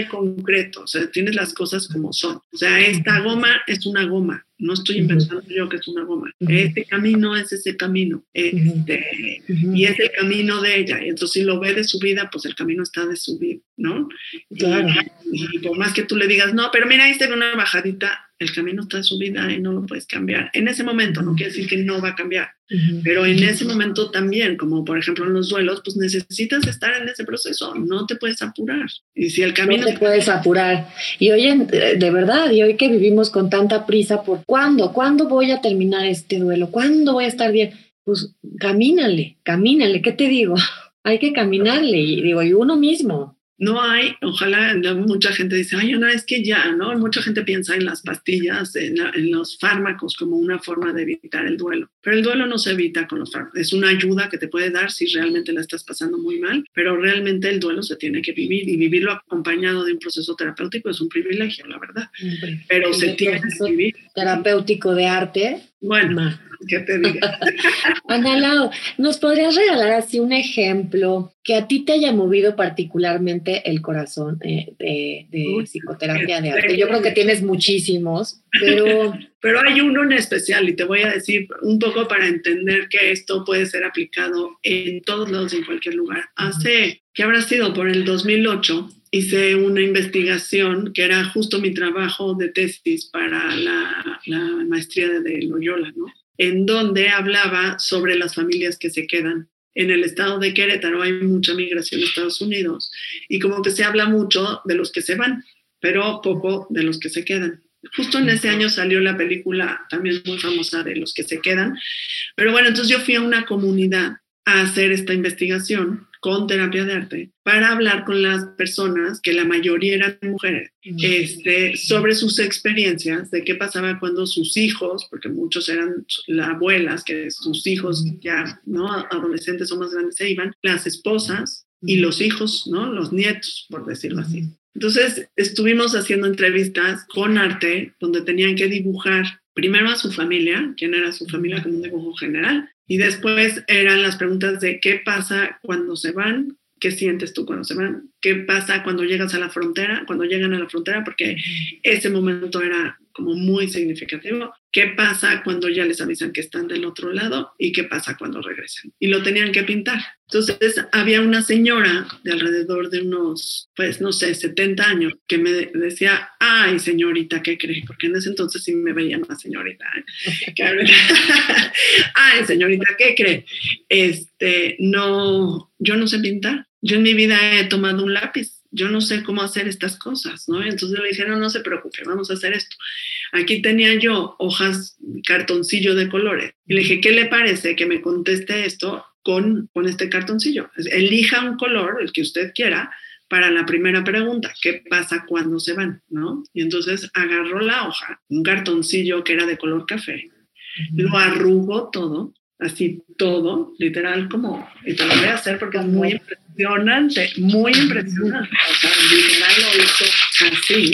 concreto, o sea, tienes las cosas como son. O sea, esta goma es una goma, no estoy inventando yo que es una goma. Este camino es ese camino, este, y es el camino de ella. Y entonces si lo ve de su vida, pues el camino está de su vida, ¿no? Claro. Y, por más que tú le digas, no, pero mira, ahí está una bajadita, el camino está de su vida y no lo puedes cambiar. En ese momento, no quiere decir que no va a cambiar, pero en ese momento también, como por ejemplo en los duelos, pues necesitas estar en ese proceso, no te puedes apurar. Y si el camino... No te puedes apurar. Y hoy, de verdad, y hoy que vivimos con tanta prisa por cuándo, cuándo voy a terminar este duelo, cuándo voy a estar bien, pues camínale, camínale, ¿qué te digo? [LAUGHS] Hay que caminarle, y digo, y uno mismo, no hay, ojalá mucha gente dice, ay, no, es que ya, ¿no? Mucha gente piensa en las pastillas, en, los fármacos como una forma de evitar el duelo, pero el duelo no se evita con los fármacos, es una ayuda que te puede dar si realmente la estás pasando muy mal, pero realmente el duelo se tiene que vivir y vivirlo acompañado de un proceso terapéutico es un privilegio, la verdad, pero se tiene que vivir. Terapéutico de arte. Bueno, ¿qué te digo? [LAUGHS] Ana ¿nos podrías regalar así un ejemplo que a ti te haya movido particularmente el corazón eh, de, psicoterapia de arte? Yo creo que tienes muchísimos, pero... [LAUGHS] Pero hay uno en especial y te voy a decir un poco para entender que esto puede ser aplicado en todos lados, en cualquier lugar. Hace, ¿qué habrá sido? Por el 2008 hice una investigación que era justo mi trabajo de tesis para la, maestría de Loyola, ¿no? en donde hablaba sobre las familias que se quedan. En el estado de Querétaro hay mucha migración a Estados Unidos y como que se habla mucho de los que se van, pero poco de los que se quedan. Justo en ese año salió la película también muy famosa de los que se quedan. Pero bueno, entonces yo fui a una comunidad a hacer esta investigación con terapia de arte para hablar con las personas, que la mayoría eran mujeres, este, sobre sus experiencias, de qué pasaba cuando sus hijos, porque muchos eran las abuelas, que sus hijos ya, ¿no? Adolescentes o más grandes se iban, las esposas y los hijos, ¿no? Los nietos, por decirlo así. Entonces, estuvimos haciendo entrevistas con arte, donde tenían que dibujar primero a su familia, quién era su familia como un dibujo general, y después eran las preguntas de qué pasa cuando se van, qué sientes tú cuando se van, qué pasa cuando llegas a la frontera, cuando llegan a la frontera, porque ese momento era como muy significativo. ¿Qué pasa cuando ya les avisan que están del otro lado y qué pasa cuando regresan? Y lo tenían que pintar. Entonces había una señora de alrededor de unos, pues no sé, 70 años que me decía, ay señorita, ¿qué cree? Porque en ese entonces sí me veía más señorita. ¿eh? [LAUGHS] [LAUGHS] ay señorita, ¿qué cree? Este, no, yo no sé pintar. Yo en mi vida he tomado un lápiz yo no sé cómo hacer estas cosas, ¿no? Entonces le dije, no, no se preocupe, vamos a hacer esto. Aquí tenía yo hojas, cartoncillo de colores. Y le dije, ¿qué le parece que me conteste esto con, con este cartoncillo? Elija un color, el que usted quiera, para la primera pregunta, ¿qué pasa cuando se van? ¿no? Y entonces agarró la hoja, un cartoncillo que era de color café, lo arrugó todo, así todo, literal como, y te lo voy a hacer porque es muy impresionante, muy impresionante. O sea, literal lo hizo así.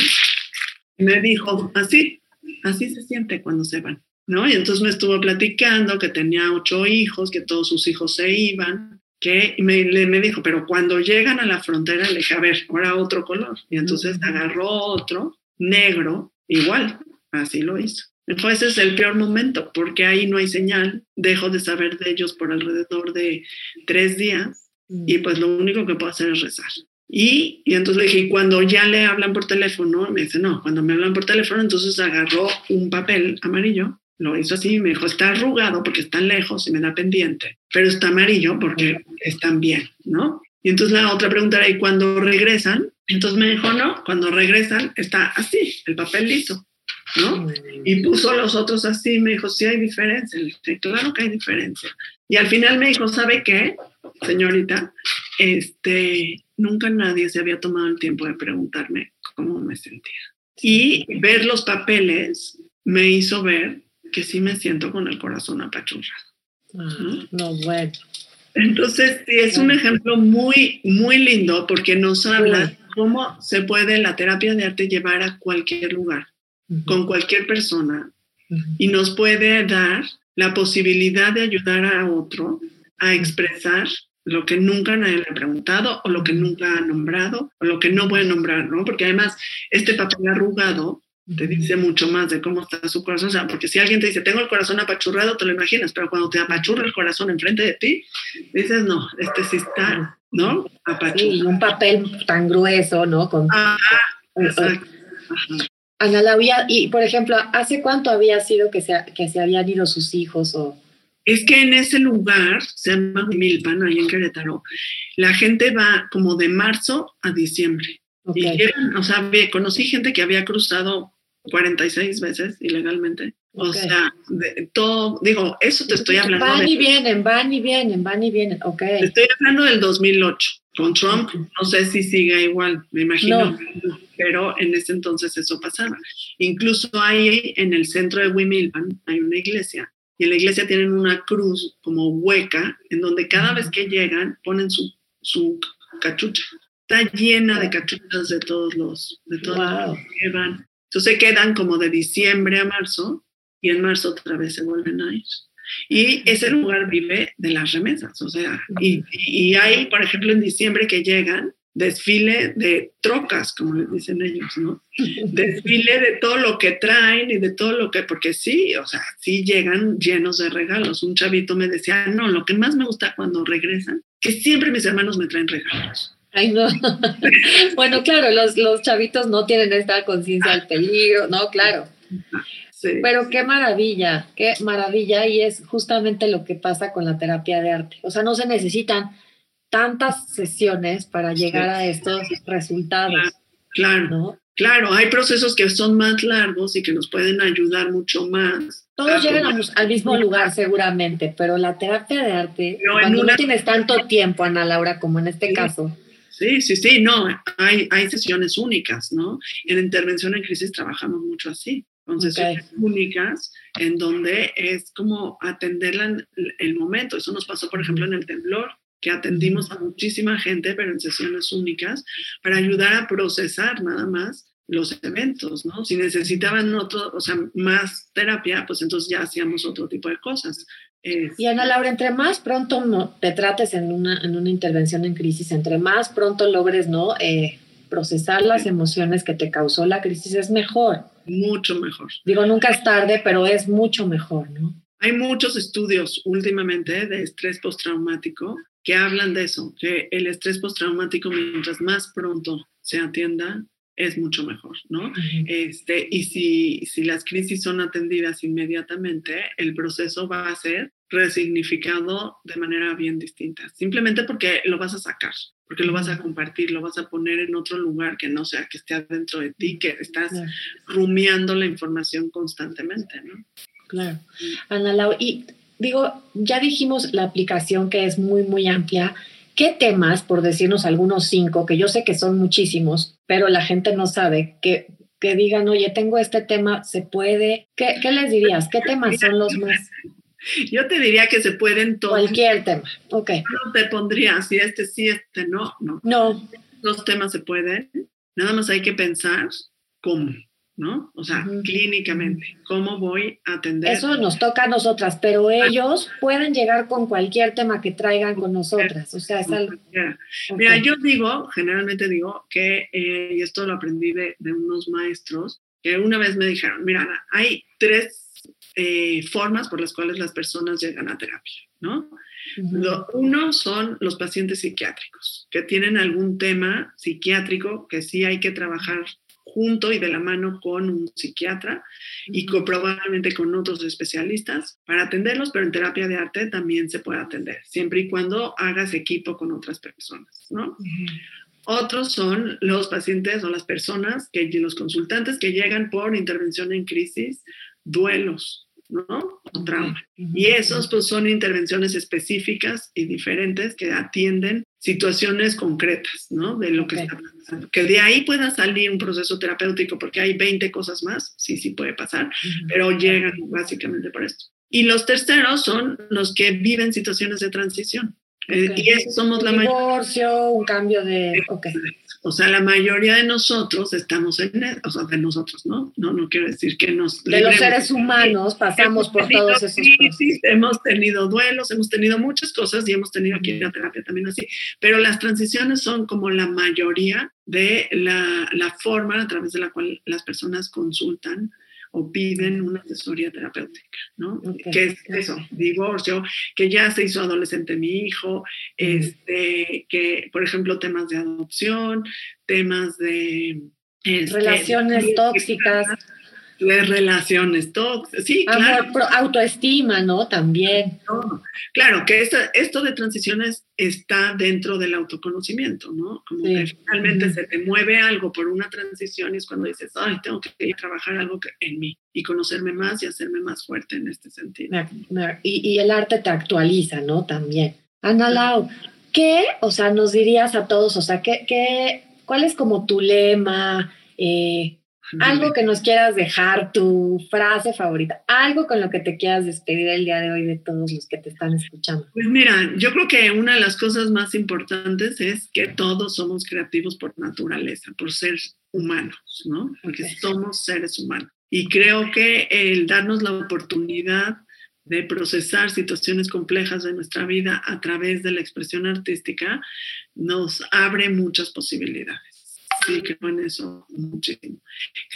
Y me dijo, así, así se siente cuando se van, ¿no? Y entonces me estuvo platicando que tenía ocho hijos, que todos sus hijos se iban, que me, me dijo, pero cuando llegan a la frontera, le dije, a ver, ahora otro color. Y entonces agarró otro, negro, igual, así lo hizo. Entonces ese es el peor momento, porque ahí no hay señal, dejo de saber de ellos por alrededor de tres días y mm. pues lo único que puedo hacer es rezar. Y, y entonces le dije, y cuando ya le hablan por teléfono, me dice, no, cuando me hablan por teléfono, entonces agarró un papel amarillo, lo hizo así y me dijo, está arrugado porque están lejos y me da pendiente, pero está amarillo porque están bien, ¿no? Y entonces la otra pregunta era, ¿y cuando regresan? Entonces me dijo, no, cuando regresan está así, el papel liso. ¿No? Y puso los otros así, me dijo, sí hay diferencia. Le dije, claro que hay diferencia. Y al final me dijo, ¿sabe qué, señorita? Este, nunca nadie se había tomado el tiempo de preguntarme cómo me sentía. Y ver los papeles me hizo ver que sí me siento con el corazón apachurrado. Ah, ¿no? bueno. Entonces, es un ejemplo muy, muy lindo porque nos habla cómo se puede la terapia de arte llevar a cualquier lugar, con cualquier persona, y nos puede dar la posibilidad de ayudar a otro a expresar lo que nunca nadie le ha preguntado o lo que nunca ha nombrado o lo que no puede nombrar, ¿no? Porque además este papel arrugado te dice mucho más de cómo está su corazón. O sea, porque si alguien te dice, tengo el corazón apachurrado, te lo imaginas, pero cuando te apachurra el corazón enfrente de ti, dices, no, este sí está, ¿no? Apachurrado. Sí, un papel tan grueso, ¿no? Con... Ajá, exacto. Ana Laura, y por ejemplo, ¿hace cuánto había sido que se, que se habían ido sus hijos o...? Es que en ese lugar, se llama Milpan, ahí en Querétaro, la gente va como de marzo a diciembre. Y o sea, conocí gente que había cruzado 46 veces ilegalmente. O sea, todo, digo, eso te estoy hablando. Van y vienen, van y vienen, van y vienen, ok. Te estoy hablando del 2008. Con Trump, no sé si siga igual, me imagino, pero en ese entonces eso pasaba. Incluso hay en el centro de Wimilban, hay una iglesia, y en la iglesia tienen una cruz como hueca, en donde cada vez que llegan ponen su, su cachucha. Está llena de cachuchas de todos los, de todos los que van. Entonces quedan como de diciembre a marzo y en marzo otra vez se vuelven a ir. Y ese lugar vive de las remesas, o sea, y, y hay, por ejemplo, en diciembre que llegan desfile de trocas, como les dicen ellos, ¿no? Desfile de todo lo que traen y de todo lo que, porque sí, o sea, sí llegan llenos de regalos. Un chavito me decía, no, lo que más me gusta cuando regresan, que siempre mis hermanos me traen regalos. Ay, no. [LAUGHS] bueno, claro, los, los chavitos no tienen esta conciencia del peligro, ¿no? Claro. Pero qué maravilla, qué maravilla. Y es justamente lo que pasa con la terapia de arte. O sea, no se necesitan tantas sesiones para llegar a estos resultados. Claro, claro, hay procesos que son más largos y que nos pueden ayudar mucho más. Todos llegan al mismo lugar seguramente, pero la terapia de arte, cuando no tienes tanto tiempo, Ana Laura, como en este caso, Sí, sí, sí, no, hay, hay sesiones únicas, ¿no? En intervención en crisis trabajamos mucho así, con sesiones únicas en donde es como atenderla en el momento. Eso nos pasó, por ejemplo, en el temblor, que atendimos a muchísima gente, pero en sesiones únicas, para ayudar a procesar nada más los eventos, ¿no? Si necesitaban otro, o sea, más terapia, pues entonces ya hacíamos otro tipo de cosas. Y Ana Laura, entre más pronto no, te trates en una, en una intervención en crisis, entre más pronto logres no eh, procesar las emociones que te causó la crisis, es mejor. Mucho mejor. Digo, nunca es tarde, pero es mucho mejor, ¿no? Hay muchos estudios últimamente de estrés postraumático que hablan de eso, que el estrés postraumático mientras más pronto se atienda, es mucho mejor, ¿no? este, y si, si las crisis son atendidas inmediatamente, el proceso va a ser resignificado de manera bien distinta, simplemente porque lo vas a sacar, porque lo vas a compartir, lo vas a poner en otro lugar que no sea que esté adentro de ti, que estás rumiando la información constantemente, ¿no? Claro. Ana Lau, y digo, ya dijimos la aplicación que es muy, muy amplia ¿Qué temas, por decirnos algunos cinco, que yo sé que son muchísimos, pero la gente no sabe, que, que digan, oye, tengo este tema, ¿se puede? ¿Qué, qué les dirías? ¿Qué temas son los más? [LAUGHS] Yo te diría que se pueden todos. Cualquier tema, ok. No te pondría si este sí, este no, no. No. Los temas se pueden, nada más hay que pensar cómo. ¿No? O sea, clínicamente, ¿cómo voy a atender? Eso nos toca a nosotras, pero ah. ellos pueden llegar con cualquier tema que traigan con nosotras, o sea, es algo... Mira, yo digo, generalmente digo que, eh, y esto lo aprendí de, unos maestros, que una vez me dijeron, mira, hay tres eh, formas por las cuales las personas llegan a terapia, ¿no? uno son los pacientes psiquiátricos, que tienen algún tema psiquiátrico que sí hay que trabajar junto y de la mano con un psiquiatra y probablemente con otros especialistas para atenderlos, pero en terapia de arte también se puede atender, siempre y cuando hagas equipo con otras personas, ¿no? Otros son los pacientes o las personas, que los consultantes que llegan por intervención en crisis, duelos, ¿no? O trauma. Y esos pues son intervenciones específicas y diferentes que atienden situaciones concretas, ¿no? De lo que está pasando. Que de ahí pueda salir un proceso terapéutico, porque hay 20 cosas más, sí, sí puede pasar, pero llegan básicamente por esto. Y los terceros son los que viven situaciones de transición. Eh, y eso somos la mayoría. Un divorcio, un cambio de... Okay. O sea, la mayoría de nosotros estamos en, e, o sea, de nosotros, ¿no? No, no quiero decir que nos... De los seres humanos pasamos por todos esos crisis, Hemos tenido duelos, hemos tenido muchas cosas y hemos tenido aquí la terapia también así, pero las transiciones son como la mayoría de la, la forma a través de la cual las personas consultan o piden una asesoría terapéutica, ¿no? Que es eso, divorcio, que ya se hizo adolescente mi hijo, este, que, por ejemplo, temas de adopción, temas de... Este, Relaciones tóxicas de relaciones tóxicas. Sí, claro. autoestima, ¿no? También. Claro, que esto, esto de transiciones está dentro del autoconocimiento, ¿no? Como que finalmente se te mueve algo por una transición y es cuando dices, ay, tengo que trabajar algo en mí y conocerme más y hacerme más fuerte en este sentido. Y, y el arte te actualiza, ¿no? También. Ana Lau, ¿qué, o sea, nos dirías a todos, o sea, qué, qué, cuál es como tu lema? Eh, algo que nos quieras dejar, tu frase favorita, algo con lo que te quieras despedir el día de hoy de todos los que te están escuchando. Pues mira, yo creo que una de las cosas más importantes es que todos somos creativos por naturaleza, por ser humanos, ¿no? Porque somos seres humanos. Y creo que el darnos la oportunidad de procesar situaciones complejas de nuestra vida a través de la expresión artística nos abre muchas posibilidades sí creo en eso muchísimo.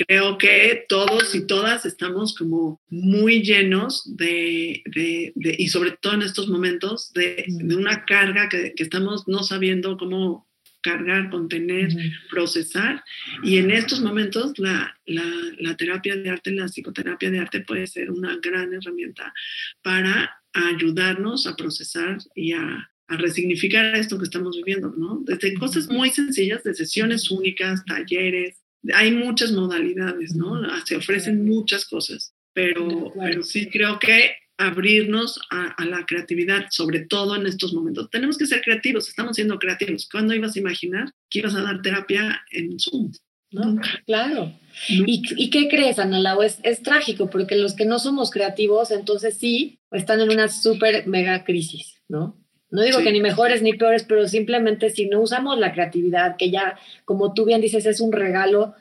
Creo que todos y todas estamos como muy llenos de, de, y sobre todo en estos momentos, de, de una carga que, que, estamos no sabiendo cómo cargar, contener, procesar. Y en estos momentos la, la, la, terapia de arte, la psicoterapia de arte puede ser una gran herramienta para ayudarnos a procesar y a, a resignificar esto que estamos viviendo, ¿no? Desde cosas muy sencillas, de sesiones únicas, talleres, hay muchas modalidades, ¿no? Se ofrecen muchas cosas, pero, pero sí creo que abrirnos a, la creatividad, sobre todo en estos momentos. Tenemos que ser creativos, estamos siendo creativos. ¿Cuándo ibas a imaginar que ibas a dar terapia en Zoom? ¿No? Claro. ¿Y, ¿Y, qué crees, Ana Lau? Es, es trágico porque los que no somos creativos, entonces sí, están en una súper mega crisis, ¿no? No digo que ni mejores ni peores, pero simplemente si no usamos la creatividad, que ya, como tú bien dices, es un regalo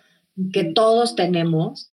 que todos tenemos,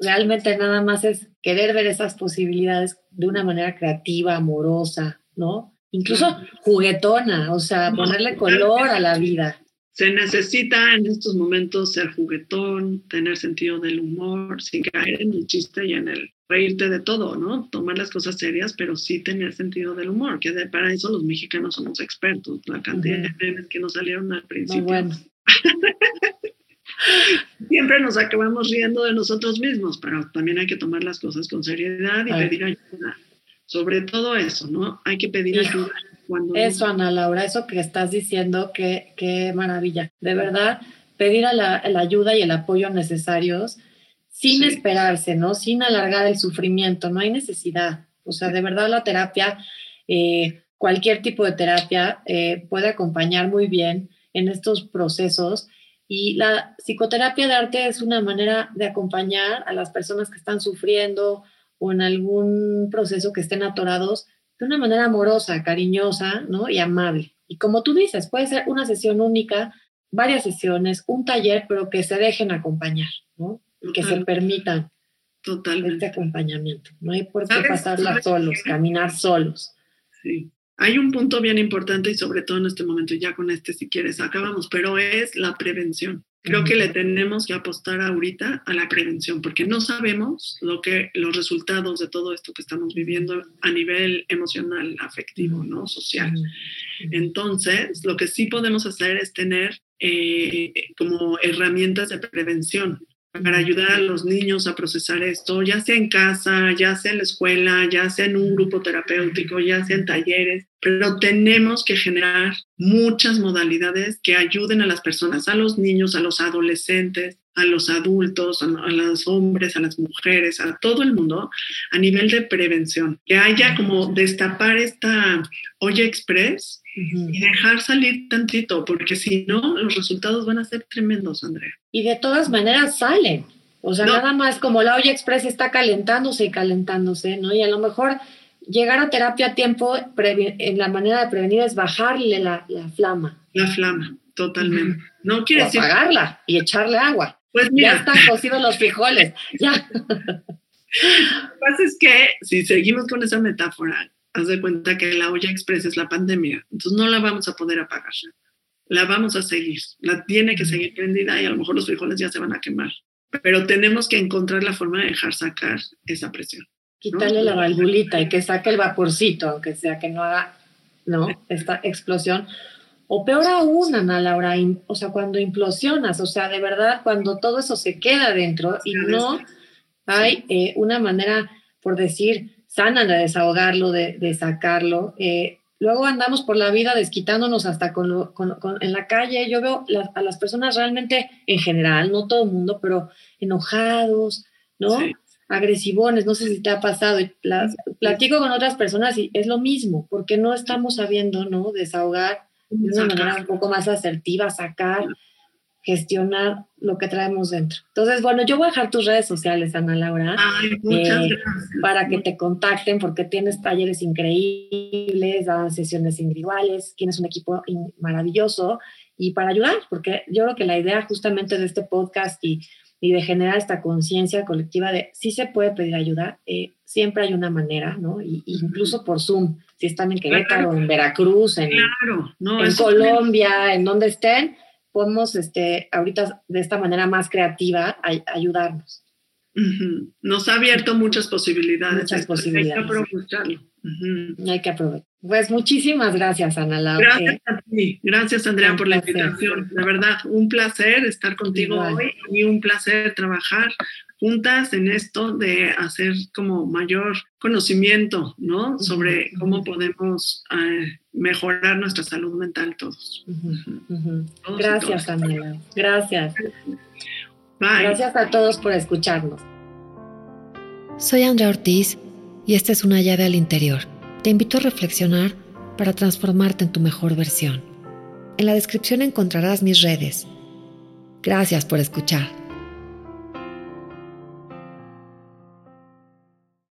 realmente nada más es querer ver esas posibilidades de una manera creativa, amorosa, ¿no? Incluso juguetona, o sea, ponerle color a la vida. Se necesita en estos momentos ser juguetón, tener sentido del humor, sin caer en el chiste y en el reírte de todo, ¿no? Tomar las cosas serias, pero sí tener sentido del humor, que para eso los mexicanos somos expertos, la cantidad de memes que nos salieron al principio. Muy bueno. [LAUGHS] Siempre nos acabamos riendo de nosotros mismos, pero también hay que tomar las cosas con seriedad y pedir ayuda. Sobre todo eso, ¿no? Hay que pedir ayuda. Cuando eso, Ana Laura, eso que estás diciendo, qué, qué maravilla. De verdad, pedir a la, la ayuda y el apoyo necesarios sin esperarse, ¿no? Sin alargar el sufrimiento, no hay necesidad. O sea, de verdad la terapia, eh, cualquier tipo de terapia eh, puede acompañar muy bien en estos procesos y la psicoterapia de arte es una manera de acompañar a las personas que están sufriendo o en algún proceso que estén atorados de una manera amorosa, cariñosa, ¿no? Y amable. Y como tú dices, puede ser una sesión única, varias sesiones, un taller, pero que se dejen acompañar, ¿no? Que se permitan este acompañamiento. No hay por qué pasarla solos, caminar solos. Sí. Hay un punto bien importante y sobre todo en este momento, ya con este si quieres acabamos, pero es la prevención. Creo que le tenemos que apostar ahorita a la prevención porque no sabemos lo que los resultados de todo esto que estamos viviendo a nivel emocional, afectivo, no social. Entonces, lo que sí podemos hacer es tener eh, como herramientas de prevención para ayudar a los niños a procesar esto, ya sea en casa, ya sea en la escuela, ya sea en un grupo terapéutico, ya sea en talleres, pero tenemos que generar muchas modalidades que ayuden a las personas, a los niños, a los adolescentes, a los adultos, a, los hombres, a las mujeres, a todo el mundo, a nivel de prevención, que haya como destapar esta olla express y dejar salir tantito, porque si no, los resultados van a ser tremendos, Andrea. Y de todas maneras salen. O sea, nada más como la olla express está calentándose y calentándose, ¿no? Y a lo mejor llegar a terapia a tiempo, en la manera de prevenir es bajarle la, flama. La flama, totalmente. No quiere decir... apagarla y echarle agua. Pues mira. Ya están cocidos los frijoles, ya. [LAUGHS] Lo que pasa es que si seguimos con esa metáfora, haz de cuenta que la olla express es la pandemia, entonces no la vamos a poder apagar. La vamos a seguir, la tiene que seguir prendida y a lo mejor los frijoles ya se van a quemar. Pero tenemos que encontrar la forma de dejar sacar esa presión. Quitarle la valvulita y que saque el vaporcito, aunque sea que no haga ¿no? esta explosión. O peor aún, Ana Laura, o sea, cuando implosionas, o sea, de verdad, cuando todo eso se queda dentro y no hay eh, una manera, por decir, sana de desahogarlo, de, sacarlo. Eh, luego andamos por la vida desquitándonos hasta con, en la calle. Yo veo a las personas realmente, en general, no todo el mundo, pero enojados, ¿no? Agresivones, no sé si te ha pasado. platico con otras personas y es lo mismo, porque no estamos sabiendo, ¿no? Desahogar de una manera un poco más asertiva, sacar gestionar lo que traemos dentro. Entonces, bueno, yo voy a dejar tus redes sociales, Ana Laura, eh, para que te contacten porque tienes talleres increíbles, das sesiones individuales, tienes un equipo maravilloso y para ayudar, porque yo creo que la idea justamente de este podcast y, de generar esta conciencia colectiva de si se puede pedir ayuda, eh, siempre hay una manera, ¿no? Y, incluso por Zoom, si están en Querétaro, en Veracruz, en, en Colombia, en donde estén, podemos este, ahorita de esta manera más creativa ayudarnos. Nos ha abierto muchas posibilidades. Muchas posibilidades. Hay que aprovecharlo. Hay que aprovechar. Pues muchísimas gracias, Ana Laura. Gracias a ti. Gracias, Andrea, por la invitación. La verdad, un placer estar contigo hoy y un placer trabajar juntas en esto de hacer como mayor conocimiento, ¿no? Sobre cómo podemos eh, mejorar nuestra salud mental todos. Gracias, Andrea. Gracias. Gracias a todos por escucharnos. Soy Andrea Ortiz y esta es una llave al interior. Te invito a reflexionar para transformarte en tu mejor versión. En la descripción encontrarás mis redes. Gracias por escuchar.